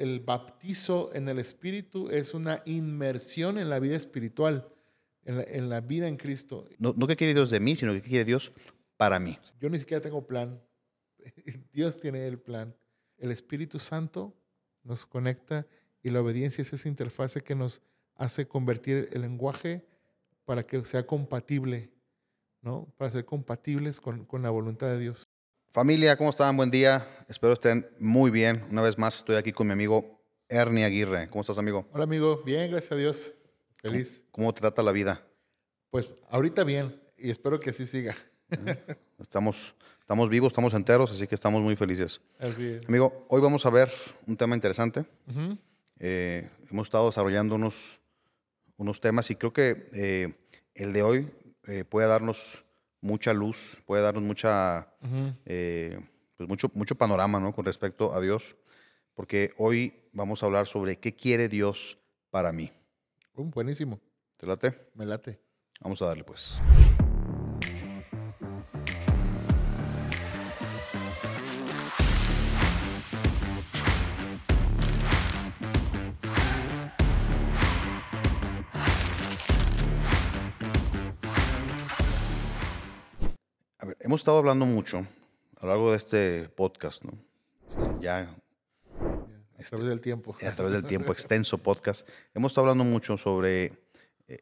el baptizo en el Espíritu es una inmersión en la vida espiritual, en la, en la vida en Cristo. No, no que quiere Dios de mí, sino que quiere Dios para mí. Yo ni siquiera tengo plan. Dios tiene el plan. El Espíritu Santo nos conecta y la obediencia es esa interfase que nos hace convertir el lenguaje para que sea compatible, ¿no? Para ser compatibles con, con la voluntad de Dios. Familia, ¿cómo están? Buen día. Espero estén muy bien. Una vez más estoy aquí con mi amigo Ernie Aguirre. ¿Cómo estás, amigo? Hola, amigo. Bien, gracias a Dios. Feliz. ¿Cómo, cómo te trata la vida? Pues ahorita bien y espero que así siga. Estamos, estamos vivos, estamos enteros, así que estamos muy felices. Así es. Amigo, hoy vamos a ver un tema interesante. Eh, hemos estado desarrollando unos, unos temas y creo que eh, el de hoy eh, puede darnos mucha luz, puede darnos mucha, eh, pues mucho, mucho panorama ¿no? con respecto a Dios, porque hoy vamos a hablar sobre qué quiere Dios para mí. Uh, buenísimo. ¿Te late? Me late. Vamos a darle pues. Hemos estado hablando mucho a lo largo de este podcast, ¿no? Ya A través del tiempo. a través del tiempo, extenso podcast. Hemos estado hablando mucho sobre, eh,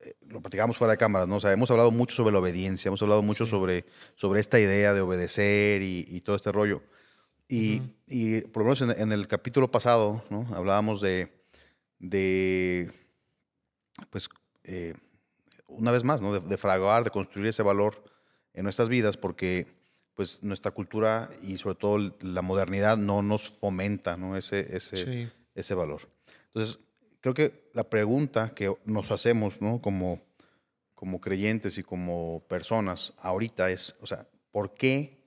eh, lo platicamos fuera de cámaras, ¿no? O sea, hemos hablado mucho sobre la obediencia, hemos hablado mucho sobre, sobre esta idea de obedecer y, y todo este rollo. Y, Ujú. y por lo menos en, en el capítulo pasado, ¿no? Hablábamos de, de pues, eh, una vez más, ¿no? De, de fraguar, de construir ese valor en nuestras vidas, porque pues nuestra cultura y sobre todo la modernidad no nos fomenta, ¿no? Ese, ese, Sí. ese valor. Entonces, creo que la pregunta que nos hacemos, ¿no? Como, como creyentes y como personas ahorita es, o sea, ¿por qué?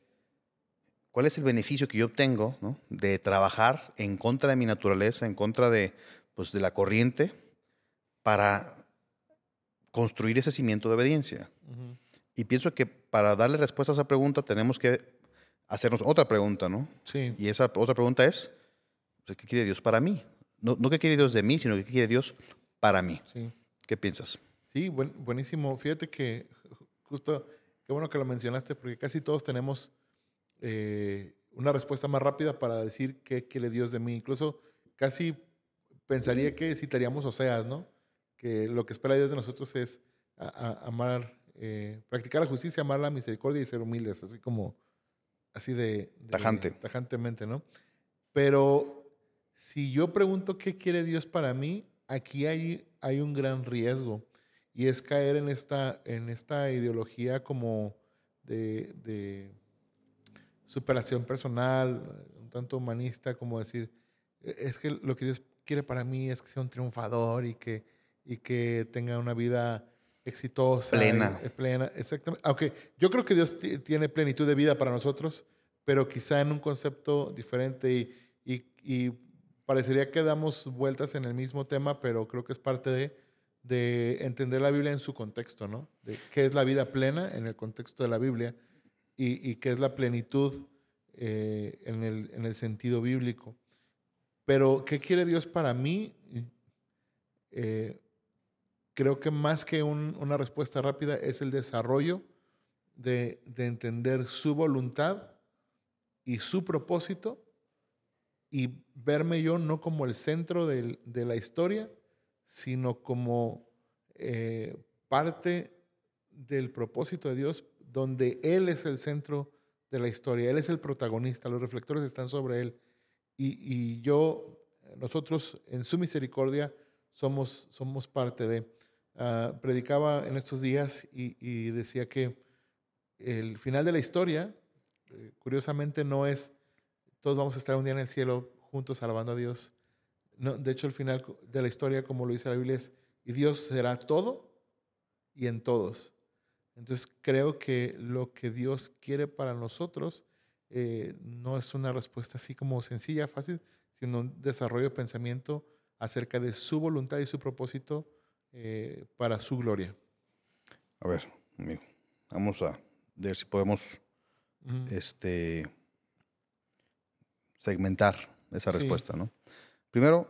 ¿Cuál es el beneficio que yo obtengo ¿no? de trabajar en contra de mi naturaleza, en contra de, pues, de la corriente, para construir ese cimiento de obediencia? Ujú. Y pienso que para darle respuesta a esa pregunta tenemos que hacernos otra pregunta, ¿no? Sí. Y esa otra pregunta es, pues, ¿qué quiere Dios para mí? No, no qué quiere Dios de mí, sino qué quiere Dios para mí. Sí. ¿Qué piensas? Sí, buen- buenísimo. Fíjate que ju- justo, qué bueno que lo mencionaste, porque casi todos tenemos eh, una respuesta más rápida para decir qué quiere Dios de mí. Incluso casi pensaría que citaríamos Oseas, ¿no? Que lo que espera Dios de nosotros es a- a- amar, eh, practicar la justicia, amar la misericordia y ser humildes, así como, así de... de- Tajante. Tajantemente, ¿no? Pero si yo pregunto qué quiere Dios para mí, aquí hay, hay un gran riesgo y es caer en esta, en esta ideología como de, de superación personal, un tanto humanista, como decir, "E- es que lo que Dios quiere para mí es que sea un triunfador y que, y que tenga una vida exitosa. Plena. eh, plena, exactamente. Aunque yo creo que Dios ti- tiene plenitud de vida para nosotros, pero quizá en un concepto diferente y, y- y parecería que damos vueltas en el mismo tema, pero creo que es parte de, de entender la Biblia en su contexto, ¿no? De qué es la vida plena en el contexto de la Biblia y, y qué es la plenitud eh, en, el, en el sentido bíblico. Pero, ¿qué quiere Dios para mí? Eh, creo que más que un- una respuesta rápida es el desarrollo de, de entender su voluntad y su propósito y verme yo no como el centro del- de la historia, sino como eh, parte del propósito de Dios, donde Él es el centro de la historia, Él es el protagonista, los reflectores están sobre Él. Y, y yo, nosotros en su misericordia somos, somos parte de. Ah, predicaba en estos días y, decía que el final de la historia, eh, curiosamente, no es todos vamos a estar un día en el cielo juntos alabando a Dios. No, de hecho, el final de la historia, como lo dice la Biblia, es y Dios será todo y en todos. Entonces creo que lo que Dios quiere para nosotros eh, no es una respuesta así como sencilla, fácil, sino un desarrollo de pensamiento acerca de su voluntad y su propósito eh, para su gloria. A ver, amigo, vamos a ver si podemos este, segmentar esa Sí. respuesta, ¿no? Primero,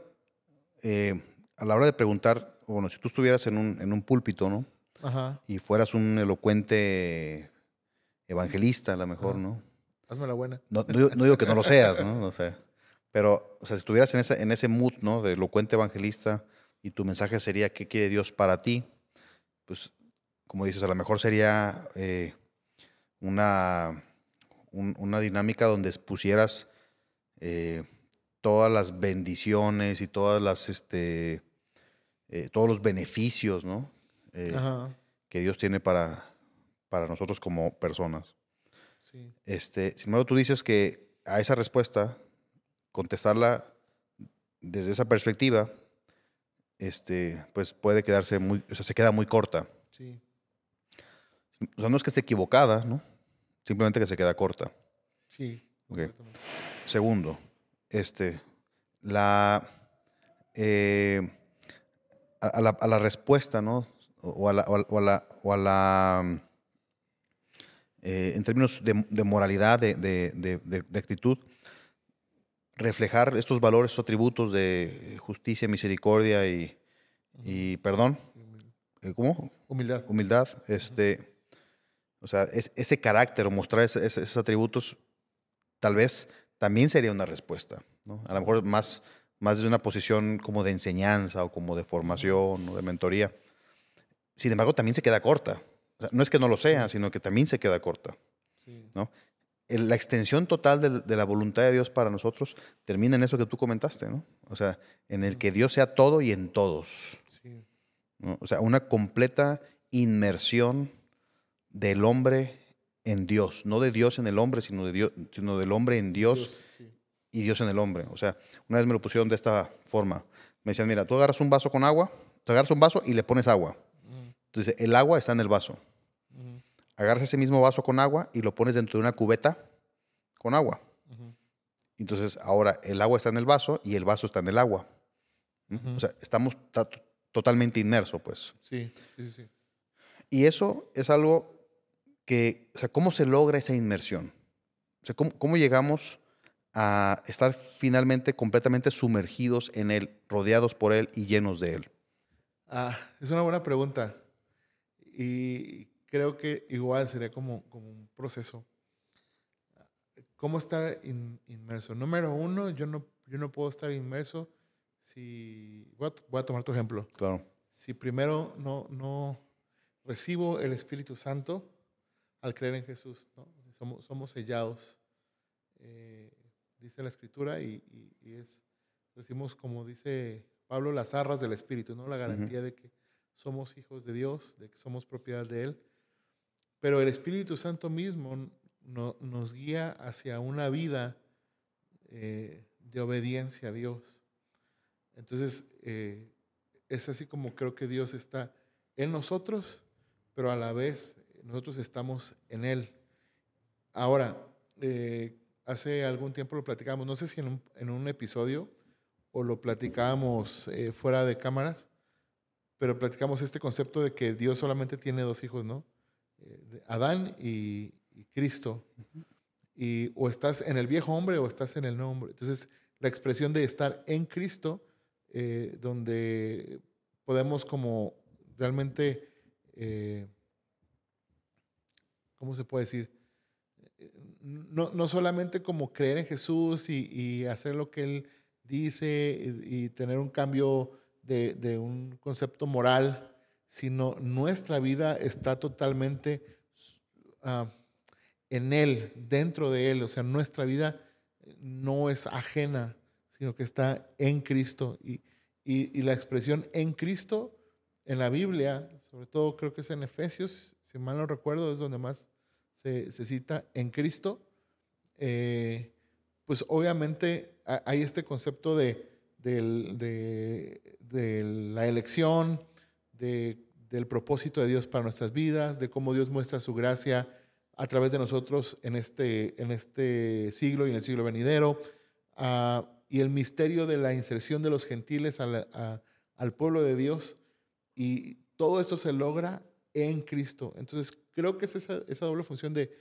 eh, a la hora de preguntar, bueno, si tú estuvieras en un, en un púlpito, ¿no? Ajá. Y fueras un elocuente evangelista, a lo mejor, Ajá. ¿no? Hazme la buena. No, no digo, no digo que no lo seas, ¿no? O sea, pero, o sea, si estuvieras en ese, en ese mood, ¿no? De elocuente evangelista y tu mensaje sería qué quiere Dios para ti, pues, como dices, a lo mejor sería eh, una, un- una dinámica donde pusieras eh, todas las bendiciones y todas las, este, eh, todos los beneficios, ¿no? Que Dios tiene para, para nosotros como personas. Sí. Este, sin embargo, tú dices que a esa respuesta, contestarla desde esa perspectiva, este, pues puede quedarse muy, o sea, se queda muy corta. Sí. O sea, no es que esté equivocada, ¿no? Simplemente que se queda corta. Sí. Ok. completamente. Segundo, este, la, eh, a, a la, a la respuesta, ¿no? O a la, o a- o a la, o a la, eh, en términos de, de moralidad, de- de- de actitud, reflejar estos valores, estos atributos de justicia, misericordia y, y perdón. eh, ¿Cómo? Humildad. humildad, este, o sea, es- ese carácter o mostrar esos atributos, tal vez también sería una respuesta, ¿no? A lo mejor más, más de una posición como de enseñanza o como de formación o de mentoría. Sin embargo, también se queda corta. O sea, no es que no lo sea, sino que también se queda corta. Sí. El- la extensión total de, de la voluntad de Dios para nosotros termina en eso que tú comentaste, ¿no? O sea, en el que Dios sea todo y en todos. Sí. ¿no? O sea, una completa inmersión del hombre en Dios, no de Dios en el hombre, sino, de Dios, sino del hombre en Dios, sí. y Dios en el hombre. O sea, una vez me lo pusieron de esta forma. Me decían, mira, tú agarras un vaso con agua, tú agarras un vaso y le pones agua. Mm, Entonces, el agua está en el vaso. ujú, Agarras ese mismo vaso con agua y lo pones dentro de una cubeta con agua. Entonces, ahora el agua está en el vaso y el vaso está en el agua. ¿Mm? O sea, estamos ta- totalmente inmersos, pues. Sí, sí, sí, sí. Y eso es algo que, o sea, ¿cómo se logra esa inmersión? O sea, ¿cómo, cómo llegamos a estar finalmente completamente sumergidos en Él, rodeados por Él y llenos de Él? Ah, es una buena pregunta. Y creo que igual sería como, como un proceso. ¿Cómo estar in- inmerso? Número uno, yo no, yo no puedo estar inmerso si... Voy a, voy a tomar tu ejemplo. Claro. Si primero no, no recibo el Espíritu Santo al creer en Jesús, ¿no? somos, somos sellados, eh, dice la Escritura, y, y- y es, decimos como dice Pablo, las arras del Espíritu, ¿no? la garantía de que somos hijos de Dios, de que somos propiedad de Él. Pero el Espíritu Santo mismo no- nos guía hacia una vida eh, de obediencia a Dios. Entonces, eh, es así como creo que Dios está en nosotros, pero a la vez nosotros estamos en Él. Ahora, eh, hace algún tiempo lo platicábamos, no sé si en un, episodio o lo platicábamos fuera de cámaras, pero platicamos este concepto de que Dios solamente tiene dos hijos, ¿no? Eh, Adán y, Cristo. Y o estás en el viejo hombre o estás en el nuevo hombre. Entonces, la expresión de estar en Cristo, eh, donde podemos como realmente, eh, ¿cómo se puede decir? No, no solamente como creer en Jesús y, hacer lo que Él dice y, tener un cambio de un concepto moral, sino nuestra vida está totalmente ah, en Él, dentro de Él. O sea, nuestra vida no es ajena, sino que está en Cristo. Y, y- la expresión en Cristo en la Biblia, sobre todo creo que es en Efesios, si mal no recuerdo, es donde más se, se cita en Cristo. eh, pues obviamente ha- hay este concepto de, del- de- de la elección, de- del propósito de Dios para nuestras vidas, de cómo Dios muestra su gracia a través de nosotros en este, en este siglo y en el siglo venidero, ah, y el misterio de la inserción de los gentiles al, a- al pueblo de Dios, y todo esto se logra en Cristo. Entonces, creo que es esa, esa doble función de,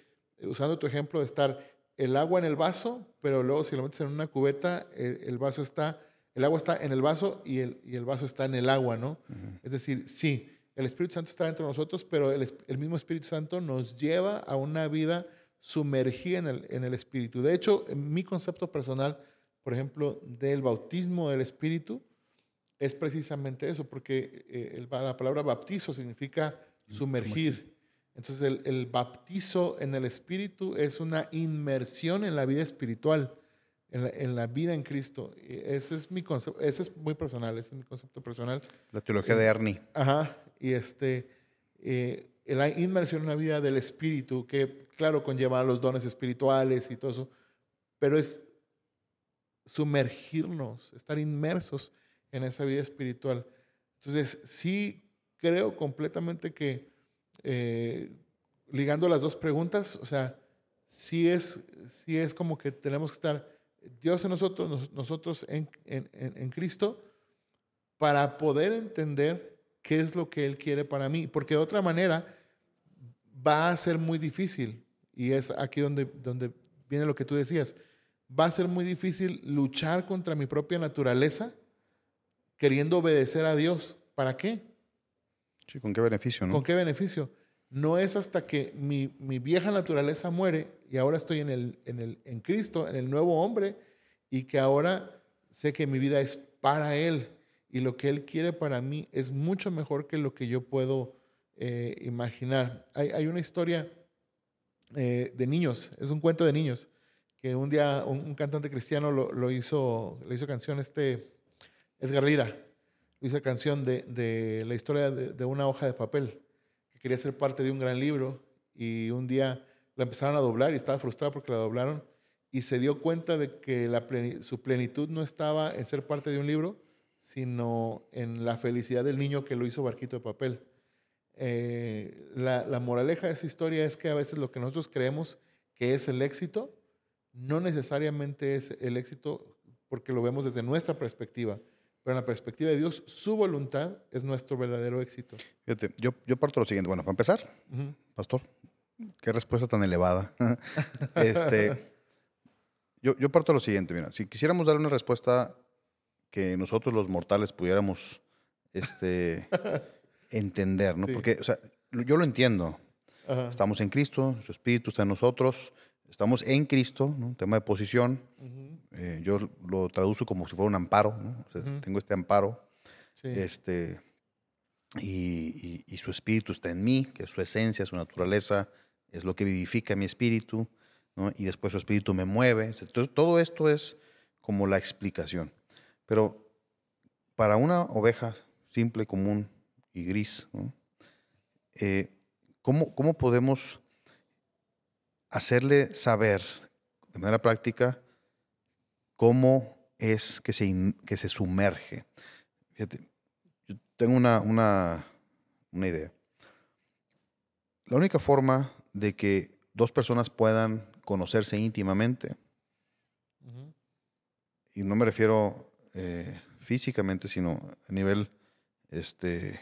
usando tu ejemplo, de estar el agua en el vaso, pero luego si lo metes en una cubeta, el, el vaso está el agua está en el vaso y el, y el vaso está en el agua, ¿no? Es decir, sí, el Espíritu Santo está dentro de nosotros, pero el, el mismo Espíritu Santo nos lleva a una vida sumergida en el, en el Espíritu. De hecho, en mi concepto personal, por ejemplo, del bautismo del Espíritu, es precisamente eso, porque eh, la palabra bautizo significa sumergir. Entonces el, el, bautizo en el Espíritu es una inmersión en la vida espiritual, en la, en la vida en Cristo. Ese es mi concepto, ese es muy personal, ese es mi concepto personal. La teología de Ernie. Ajá, y este, eh, la inmersión en la vida del Espíritu, que claro conlleva los dones espirituales y todo eso, pero es sumergirnos, estar inmersos en esa vida espiritual. Entonces, sí creo completamente que eh, ligando las dos preguntas, o sea, sí es, sí es como que tenemos que estar Dios en nosotros, nosotros en, en, en, Cristo, para poder entender qué es lo que Él quiere para mí, porque de otra manera va a ser muy difícil, y es aquí donde, donde viene lo que tú decías, va a ser muy difícil luchar contra mi propia naturaleza queriendo obedecer a Dios. ¿Para qué? Sí, ¿con qué beneficio? ¿no? ¿Con qué beneficio? No es hasta que mi, mi vieja naturaleza muere y ahora estoy en, el, en, el, en Cristo, en el nuevo hombre, y que ahora sé que mi vida es para Él y lo que Él quiere para mí es mucho mejor que lo que yo puedo eh, imaginar. Hay, hay, una historia eh, de niños, es un cuento de niños, que un día un, cantante cristiano lo, lo, hizo, le hizo canción este Edgar Lira hizo canción de, de la historia de, de, una hoja de papel, que quería ser parte de un gran libro y un día la empezaron a doblar y estaba frustrado porque la doblaron y se dio cuenta de que la su plenitud no estaba en ser parte de un libro, sino en la felicidad del niño que lo hizo barquito de papel. Eh, la, la moraleja de esa historia es que a veces lo que nosotros creemos que es el éxito, no necesariamente es el éxito porque lo vemos desde nuestra perspectiva pero en la perspectiva de Dios, su voluntad es nuestro verdadero éxito. Fíjate, yo, yo parto lo siguiente. Bueno, para empezar, uh -huh. pastor, qué respuesta tan elevada. este, yo, yo parto lo siguiente, mira, si quisiéramos dar una respuesta que nosotros los mortales pudiéramos este, entender, ¿no? Sí. Porque, o sea, yo lo entiendo. Estamos en Cristo, su Espíritu está en nosotros, estamos en Cristo, ¿no? tema de posición. Uh -huh. eh, yo lo traduzco como si fuera un amparo, ¿no? o sea, uh -huh. tengo este amparo. Sí. Este, y, y, y, su espíritu está en mí, que es su esencia, su naturaleza, es lo que vivifica mi espíritu, ¿no? y después su espíritu me mueve. Entonces, todo esto es como la explicación. Pero para una oveja simple, común y gris, ¿no? eh, ¿cómo, ¿cómo podemos hacerle saber de manera práctica cómo es que se, que se sumerge. Fíjate, yo tengo una, una, una idea. La única forma de que dos personas puedan conocerse íntimamente, uh -huh. y no me refiero eh, físicamente, sino a nivel este,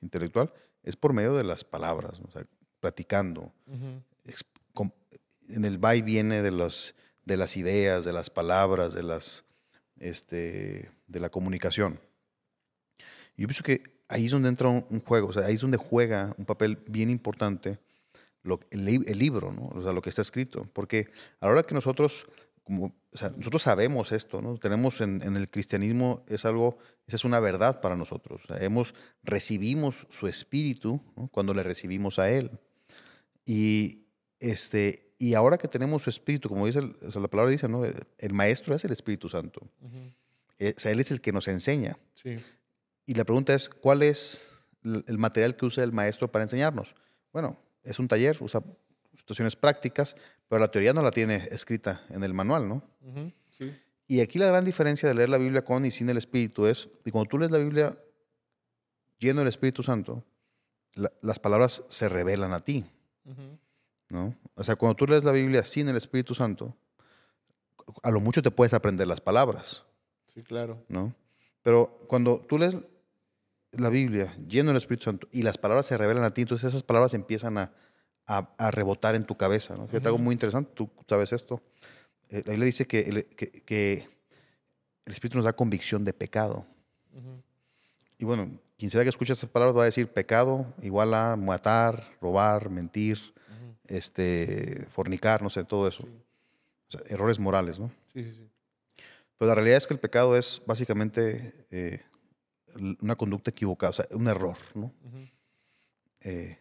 intelectual, es por medio de las palabras, o sea, platicando, uh -huh en el va y viene de, los, de las ideas, de las palabras, de, las, este, de la comunicación. Yo pienso que ahí es donde entra un, un, juego, o sea, ahí es donde juega un papel bien importante lo, el, el, libro, ¿no? o sea, lo que está escrito. Porque a la hora que nosotros, como, o sea, nosotros sabemos esto, ¿no? tenemos en, en, el cristianismo, es algo, esa es una verdad para nosotros. O sea, hemos, recibimos su espíritu ¿no? cuando le recibimos a Él. Y, este, y ahora que tenemos su espíritu, como dice el, o sea, la palabra dice, ¿no? el maestro es el Espíritu Santo. Uh -huh. eh, o sea, él es el que nos enseña. Sí. Y la pregunta es, ¿cuál es el material que usa el maestro para enseñarnos? Bueno, es un taller, usa situaciones prácticas, pero la teoría no la tiene escrita en el manual, ¿no? Uh -huh. sí. Y aquí la gran diferencia de leer la Biblia con y sin el Espíritu es que cuando tú lees la Biblia lleno del Espíritu Santo, la, las palabras se revelan a ti. Uh -huh. ¿no? O sea, cuando tú lees la Biblia sin el Espíritu Santo, a lo mucho te puedes aprender las palabras. Sí, claro. ¿No? Pero cuando tú lees la Biblia lleno del Espíritu Santo y las palabras se revelan a ti, entonces esas palabras empiezan a, a, a rebotar en tu cabeza. ¿no? Fíjate, uh -huh. algo muy interesante, tú sabes esto. Eh, la Biblia dice que, el, que, que el Espíritu nos da convicción de pecado. Ujú. Y bueno, quien sea que escuche estas palabras va a decir pecado igual a matar, robar, mentir, Ujú. este, fornicar, no sé, todo eso. Sí. O sea, errores morales, ¿no? Sí, sí, sí. Pero la realidad es que el pecado es básicamente eh, una conducta equivocada, o sea, un error, ¿no? Ujú. Eh,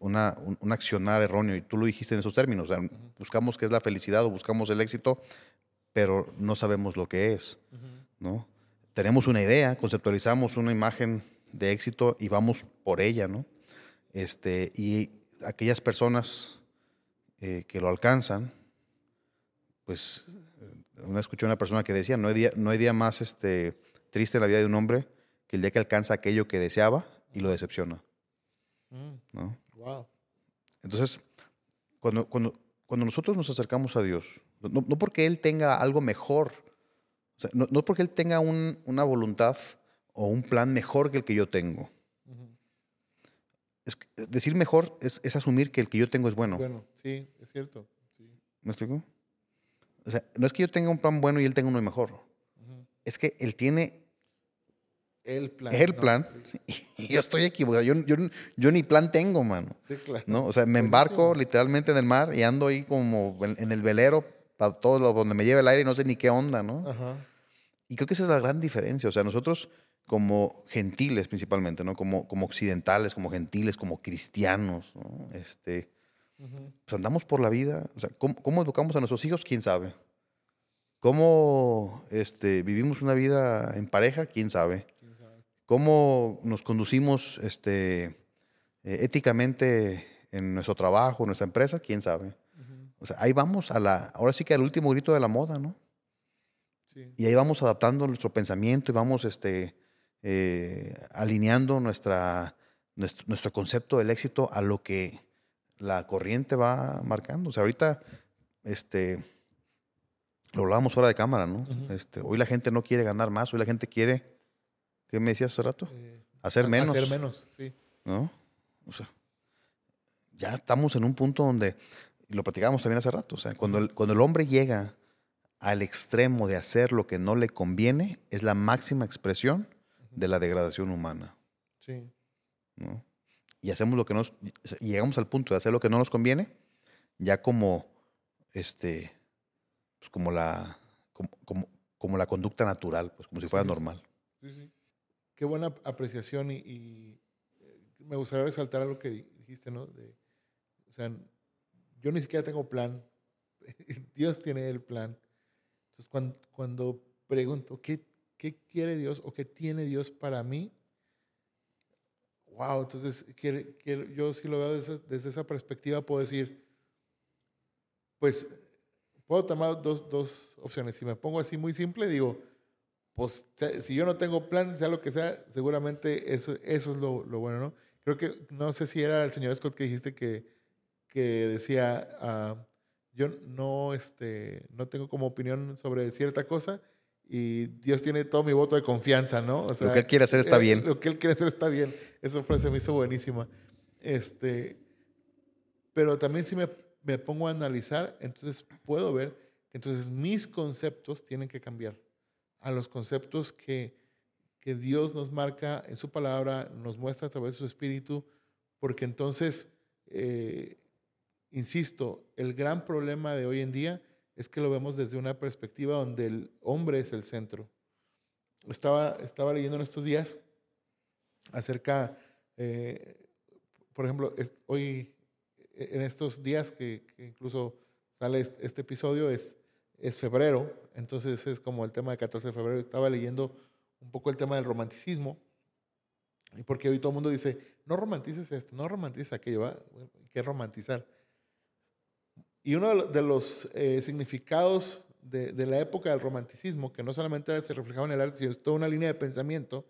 una, un, un accionar erróneo. Y tú lo dijiste en esos términos. o sea, buscamos qué es la felicidad o buscamos el éxito, pero no sabemos lo que es, Ujú. ¿no? Tenemos una idea, conceptualizamos una imagen de éxito y vamos por ella, ¿no? Este, y aquellas personas eh, que lo alcanzan, pues una escuché a una persona que decía, no hay día, no hay día más este, triste en la vida de un hombre que el día que alcanza aquello que deseaba y lo decepciona, Mm. ¿no? Wow. Entonces, cuando, cuando, cuando nosotros nos acercamos a Dios, no, no porque Él tenga algo mejor, o sea, no, no porque Él tenga un- una voluntad o un plan mejor que el que yo tengo. Es que- decir mejor es, es asumir que el que yo tengo es bueno. Bueno, sí, es cierto. Sí. ¿Me explico? O sea, no es que yo tenga un plan bueno y Él tenga uno mejor. Es que Él tiene El plan. el ¿no? plan Sí, y yo estoy equivocado. Yo, yo, yo ni plan tengo, mano. sí, claro. ¿no? O sea, me embarco literalmente en el mar y ando ahí como en, en el velero para todo lo, donde me lleve el aire y no sé ni qué onda, ¿no? Ajá. Y creo que esa es la gran diferencia. O sea, nosotros como gentiles principalmente, ¿no? Como, como occidentales, como gentiles, como cristianos, ¿no? Este, pues andamos por la vida. O sea, ¿cómo, cómo educamos a nuestros hijos? ¿Quién sabe? ¿Cómo este, vivimos una vida en pareja? ¿Quién sabe? ¿Cómo nos conducimos este, eh, éticamente en nuestro trabajo, en nuestra empresa? ¿Quién sabe? O sea, ahí vamos a la, ahora sí que al último grito de la moda, ¿no? Sí. Y ahí vamos adaptando nuestro pensamiento y vamos este, eh, alineando nuestra, nuestro, nuestro concepto del éxito a lo que la corriente va marcando. O sea, ahorita, este, lo hablábamos fuera de cámara, ¿no? Este, hoy la gente no quiere ganar más, hoy la gente quiere, ¿qué me decías hace rato? Eh, Hacer ha- menos. Hacer menos, sí. ¿no? O sea, ya estamos en un punto donde, y lo platicábamos también hace rato, o sea, cuando el, cuando el hombre llega al extremo de hacer lo que no le conviene, es la máxima expresión de la degradación humana, Sí. ¿no? Y hacemos lo que nos, llegamos al punto de hacer lo que no nos conviene, ya como, este, pues como la, como, como, como la conducta natural, pues como si fuera Sí. normal. Sí, sí. Qué buena apreciación y, y, eh, me gustaría resaltar algo que di- dijiste, ¿no? De, o sea, yo ni siquiera tengo plan. Dios tiene el plan. Entonces, cuando, cuando pregunto, ¿qué, ¿qué quiere Dios o qué tiene Dios para mí? Wow, entonces quiere, quiere- yo sí lo veo desde, desde esa perspectiva, puedo decir, pues, puedo tomar dos, dos opciones. Si me pongo así muy simple, digo, pues si yo no tengo plan, sea lo que sea, seguramente eso, eso es lo, lo bueno, ¿no? Creo que, no sé si era el señor Scott que dijiste que, que decía, ah, yo no, este, no tengo como opinión sobre cierta cosa y Dios tiene todo mi voto de confianza, ¿no? O Lo que Él quiere hacer está eh, bien. Lo que Él quiere hacer está bien. Esa frase me hizo buenísima. Este, pero también si me, me pongo a analizar, entonces puedo ver que entonces mis conceptos tienen que cambiar a los conceptos que, que Dios nos marca en su palabra, nos muestra a través de su espíritu, porque entonces, eh, insisto, el gran problema de hoy en día es que lo vemos desde una perspectiva donde el hombre es el centro. Estaba, estaba leyendo en estos días acerca, eh, por ejemplo, es- hoy, eh, en estos días que, que incluso sale est- este episodio, es, es febrero, entonces es como el tema de 14 de febrero. Estaba leyendo un poco el tema del romanticismo, y porque hoy todo el mundo dice, no romantices esto, no romantices aquello, ¿va? ¿qué romantizar? Y uno de lo- de los eh, significados de, la época del romanticismo, que no solamente se reflejaba en el arte, sino es toda una línea de pensamiento,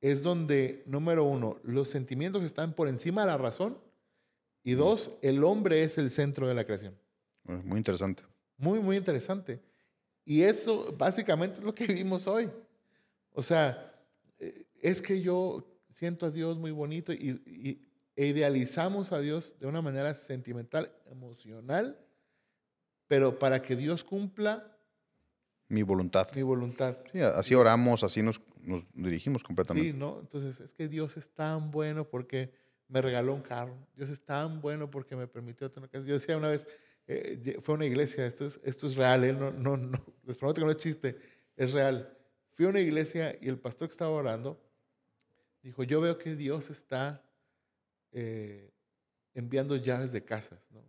es donde, número uno, los sentimientos están por encima de la razón, y dos, el hombre es el centro de la creación. Muy interesante. Muy, muy interesante. Y eso básicamente es lo que vivimos hoy. O sea, eh, es que yo siento a Dios muy bonito y, y- e idealizamos a Dios de una manera sentimental, emocional, pero para que Dios cumpla, Mi voluntad. mi voluntad. Sí, así oramos, así nos, nos dirigimos completamente. Sí, ¿no? Entonces, es que Dios es tan bueno porque me regaló un carro. Dios es tan bueno porque me permitió tener casa. Yo decía una vez, eh, fue a una iglesia, esto es, esto es real, ¿eh? no, no, no, les prometo que no es chiste, es real. Fui a una iglesia y el pastor que estaba orando dijo, yo veo que Dios está eh, enviando llaves de casas, ¿no?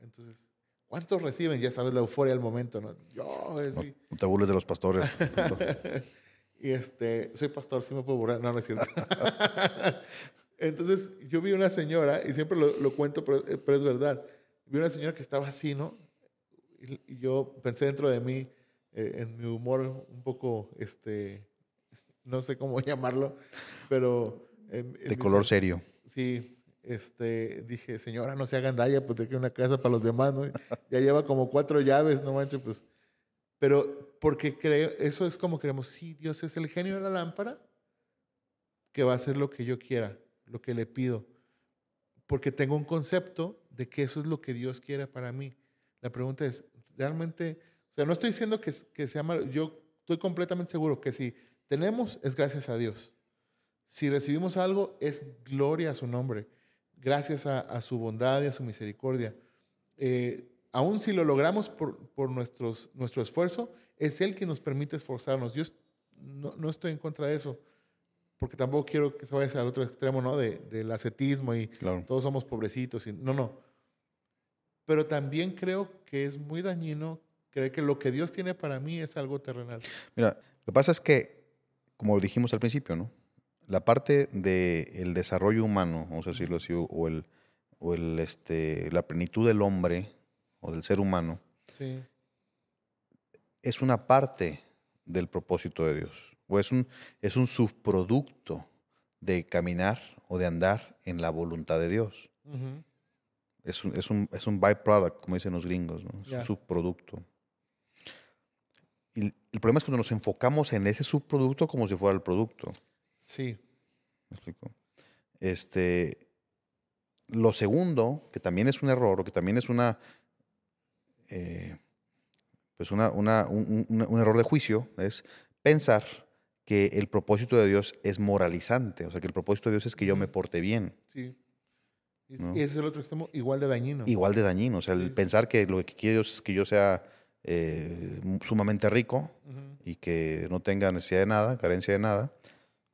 Entonces, ¿cuántos reciben? Ya sabes la euforia del momento, ¿no? Yo, sí. no te burles de los pastores. y este, soy pastor, sí me puedo borrar. No, no es cierto. Entonces, yo vi una señora, y siempre lo, lo cuento, pero, eh, pero es verdad. Vi una señora que estaba así, ¿no? Y, y yo pensé dentro de mí, eh, en mi humor un poco, este, no sé cómo llamarlo, pero... en- en de color serio. Sí, este, dije, señora, no se hagan daña, pues que una casa para los demás, ¿no? Ya lleva como cuatro llaves, no manches, pues. Pero porque creo, eso es como creemos, sí, Dios es el genio de la lámpara que va a hacer lo que yo quiera, lo que le pido. Porque tengo un concepto de que eso es lo que Dios quiere para mí. La pregunta es, realmente, o sea, no estoy diciendo que, que sea malo, yo estoy completamente seguro que si tenemos es gracias a Dios. Si recibimos algo, es gloria a su nombre, gracias a, a su bondad y a su misericordia. Eh, aun si lo logramos por, por nuestros, nuestro esfuerzo, es Él quien nos permite esforzarnos. Yo no, no estoy en contra de eso, porque tampoco quiero que se vaya al otro extremo, ¿no? De, del ascetismo y Claro. todos somos pobrecitos. Y, no, no. Pero también creo que es muy dañino creer que lo que Dios tiene para mí es algo terrenal. Mira, lo que pasa es que, como dijimos al principio, ¿no? La parte del desarrollo humano, vamos a decirlo así, o- el, o el, este, la plenitud del hombre o del ser humano, Sí, es una parte del propósito de Dios. O es un, es un subproducto de caminar o de andar en la voluntad de Dios. Ujú. Es un, es un, es un byproduct, como dicen los gringos, ¿no? Es un subproducto. Y el problema es cuando nos enfocamos en ese subproducto como si fuera el producto. sí, ¿Me explico? Este, lo segundo, que también es un error, o que también es una, eh, pues una, una- un, un- un error de juicio, es pensar que el propósito de Dios es moralizante, o sea, que el propósito de Dios es que yo me porte bien. sí. Y, ¿No? y ese es el otro extremo, igual de dañino. Igual de dañino, o sea, el Sí. pensar que lo que quiere Dios es que yo sea eh, sumamente rico y que no tenga necesidad de nada, carencia de nada.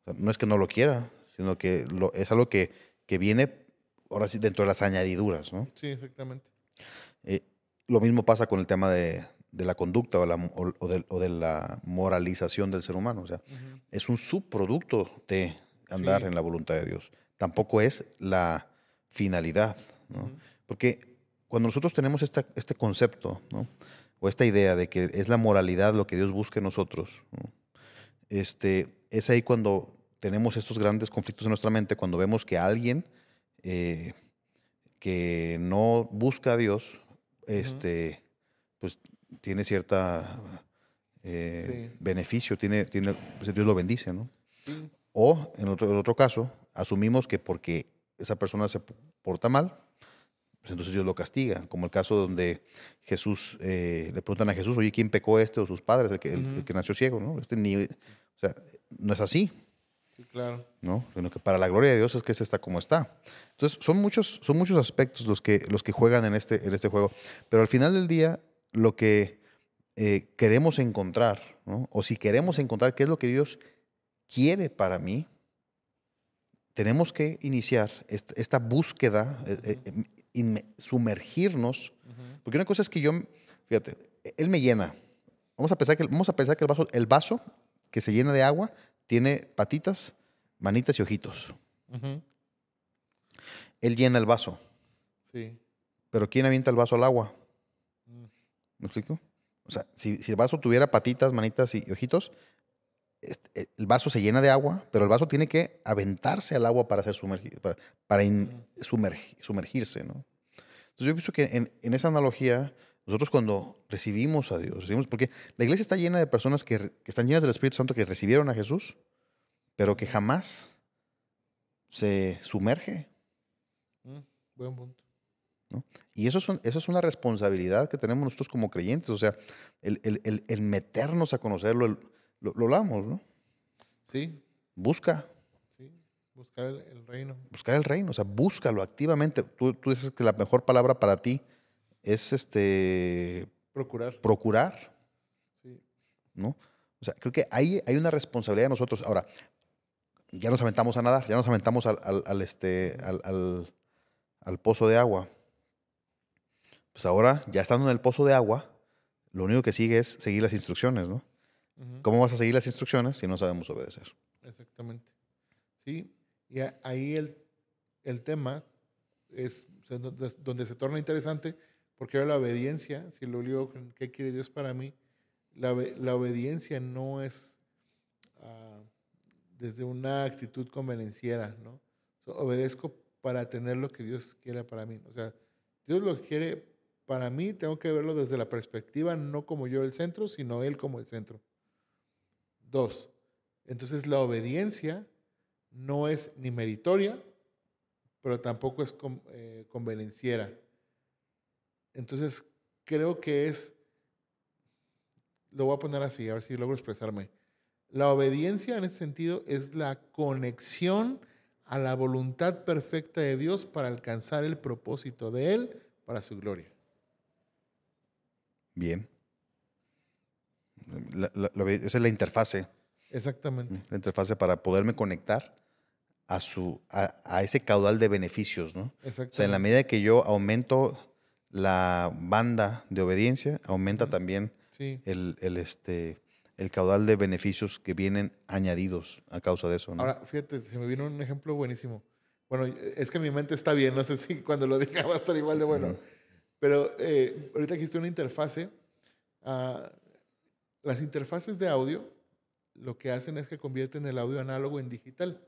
O sea, no es que no lo quiera, sino que lo- es algo que, que viene, ahora sí, dentro de las añadiduras, ¿no? Sí, exactamente. Eh, lo mismo pasa con el tema de, de la conducta o, la, o, o de, o de la moralización del ser humano. O sea, es un subproducto de andar Sí. en la voluntad de Dios. Tampoco es la finalidad. Porque cuando nosotros tenemos esta- este concepto, ¿no? o esta idea de que es la moralidad lo que Dios busca en nosotros, ¿no? este, es ahí cuando tenemos estos grandes conflictos en nuestra mente, cuando vemos que alguien eh, que no busca a Dios, este, pues tiene cierta eh, Sí. beneficio, tiene, tiene, pues Dios lo bendice, ¿no? Sí. O, en otro, en otro caso, asumimos que porque esa persona se porta mal, pues entonces Dios lo castiga. Como el caso donde Jesús, eh, le preguntan a Jesús, oye, ¿quién pecó este o sus padres, el que, el- el Ujú. que nació ciego? ¿no? Este ni, o sea, no es así, Sí, claro. ¿no? Sino que para la gloria de Dios es que ese está como está. Entonces, son muchos, son muchos aspectos los que, los que juegan en este, en este juego. Pero al final del día, lo que eh, queremos encontrar, ¿no? o si queremos encontrar qué es lo que Dios quiere para mí, tenemos que iniciar esta, búsqueda, eh, eh, em, sumergirnos, porque una cosa es que yo, fíjate, Él me llena. Vamos a pensar que, vamos a pensar que el, vaso, el vaso que se llena de agua tiene patitas, manitas y ojitos. Ujú. Él llena el vaso, Sí. pero ¿quién avienta el vaso al agua? Mm. ¿Me explico? O sea, si, si el vaso tuviera patitas, manitas y ojitos, el vaso se llena de agua, pero el vaso tiene que aventarse al agua para, ser sumergi- para, para in- sumergi- sumergirse, ¿no? Entonces yo pienso que en, en esa analogía, nosotros cuando recibimos a Dios, recibimos, porque la iglesia está llena de personas que, que están llenas del Espíritu Santo que recibieron a Jesús, pero que jamás se sumerge. Mm, Buen punto. ¿no? Y eso es, un- eso es una responsabilidad que tenemos nosotros como creyentes, o sea, el, el- el- el meternos a conocerlo, el- lo, lo hablamos, ¿no? Sí, Busca, sí. Buscar el, el reino. buscar el reino, o sea, búscalo activamente. Tú, tú dices que la mejor palabra para ti es este Procurar. procurar, Sí. ¿no? O sea, creo que hay, hay una responsabilidad de nosotros. Ahora, ya nos aventamos a nadar, ya nos aventamos al, al- al, este, al, al- al pozo de agua. Pues ahora, ya estando en el pozo de agua, lo único que sigue es seguir las instrucciones, ¿no? ¿Cómo vas a seguir las instrucciones si no sabemos obedecer? Exactamente. Sí, y ahí el, el tema es donde, se torna interesante, porque ahora la obediencia, si lo con qué quiere Dios para mí, la, la obediencia no es ah, desde una actitud convenenciera, ¿no? Obedezco para tener lo que Dios quiere para mí. O sea, Dios lo que quiere para mí, tengo que verlo desde la perspectiva, no como yo el centro, sino Él como el centro. Dos, entonces la obediencia no es ni meritoria, pero tampoco es con- eh, convenenciera. Entonces creo que es, lo voy a poner así, a ver si logro expresarme. La obediencia en ese sentido es la conexión a la voluntad perfecta de Dios para alcanzar el propósito de Él para su gloria. Bien. La- la- la obedi- esa es la interfase, Exactamente. la interfase para poderme conectar a, su, a, a ese caudal de beneficios, ¿no? O sea, en la medida que yo aumento la banda de obediencia, aumenta también Sí. el, el, este, el caudal de beneficios que vienen añadidos a causa de eso. ¿no? Ahora, fíjate, se me vino un ejemplo buenísimo. Bueno, es que mi mente está bien, no sé si cuando lo diga va a estar igual de bueno. Ujú. Pero eh, ahorita existe una interfase. ah, las interfaces de audio lo que hacen es que convierten el audio análogo en digital.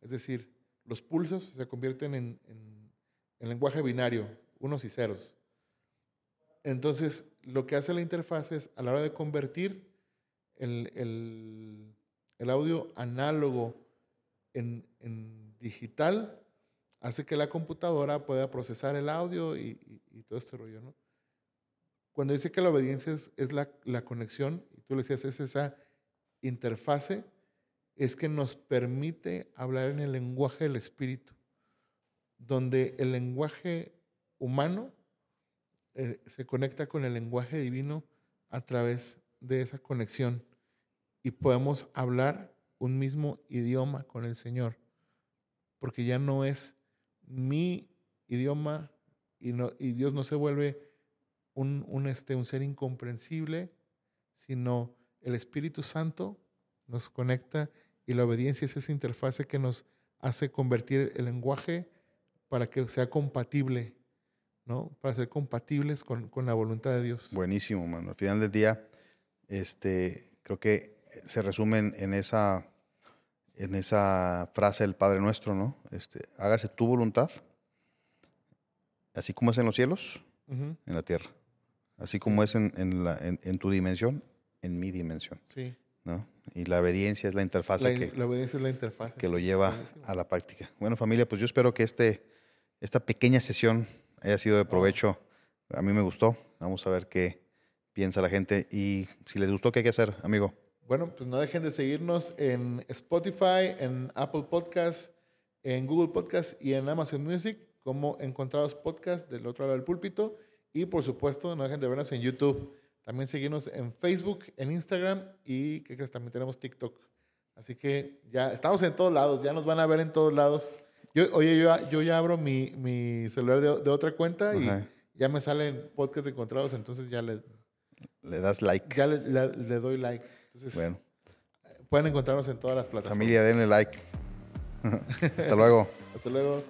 Es decir, los pulsos se convierten en, en- en lenguaje binario, unos y ceros. Entonces, lo que hace la interfaz es, a la hora de convertir el, el- audio análogo en, en digital, hace que la computadora pueda procesar el audio y, y- y todo este rollo, ¿no? Cuando dice que la obediencia es, es la, la conexión, tú le decías, es esa interfase, es que nos permite hablar en el lenguaje del espíritu, donde el lenguaje humano eh, se conecta con el lenguaje divino a través de esa conexión y podemos hablar un mismo idioma con el Señor, porque ya no es mi idioma y, no, y Dios no se vuelve un, un, este, un ser incomprensible, sino el Espíritu Santo nos conecta y la obediencia es esa interfase que nos hace convertir el lenguaje para que sea compatible, ¿no? Para ser compatibles con, con la voluntad de Dios. Buenísimo, mano. Al final del día, este, creo que se resumen en esa, en esa frase del Padre Nuestro, ¿no? Este, hágase tu voluntad, así como es en los cielos, en la tierra. Así como es en, en la- en- en tu dimensión, en mi dimensión, Sí. ¿no? Y la obediencia es la interfase La, que, la obediencia es la interfaz. que lo lleva buenísimo. a la práctica. Bueno, familia, pues yo espero que este, esta pequeña sesión haya sido de provecho. A mí me gustó. Vamos a ver qué piensa la gente. Y si les gustó, ¿qué hay que hacer, amigo? Bueno, pues no dejen de seguirnos en Spotify, en Apple Podcasts, en Google Podcasts y en Amazon Music como Encontrados Podcast del otro lado del púlpito. Y por supuesto, no dejen de vernos en YouTube. También seguirnos en Facebook, en Instagram y ¿qué crees? También tenemos TikTok. Así que ya estamos en todos lados, ya nos van a ver en todos lados. Yo, oye, yo, ya- yo ya abro mi, mi celular de, de otra cuenta y ya me salen podcast encontrados, entonces ya le, Le das like. ya le, le- le doy like. Entonces, Bueno, Pueden encontrarnos en todas las plataformas. familia, denle like. Hasta luego. Hasta luego.